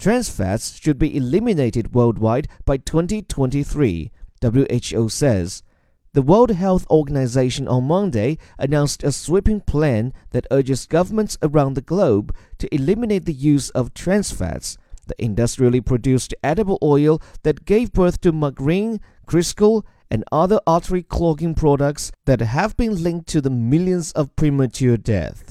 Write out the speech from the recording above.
Trans fats should be eliminated worldwide by 2023, WHO says. The World Health Organization on Monday announced a sweeping plan that urges governments around the globe to eliminate the use of trans fats, the industrially produced edible oil that gave birth to margarine, Crisco, and other artery clogging products that have been linked to the millions of premature deaths.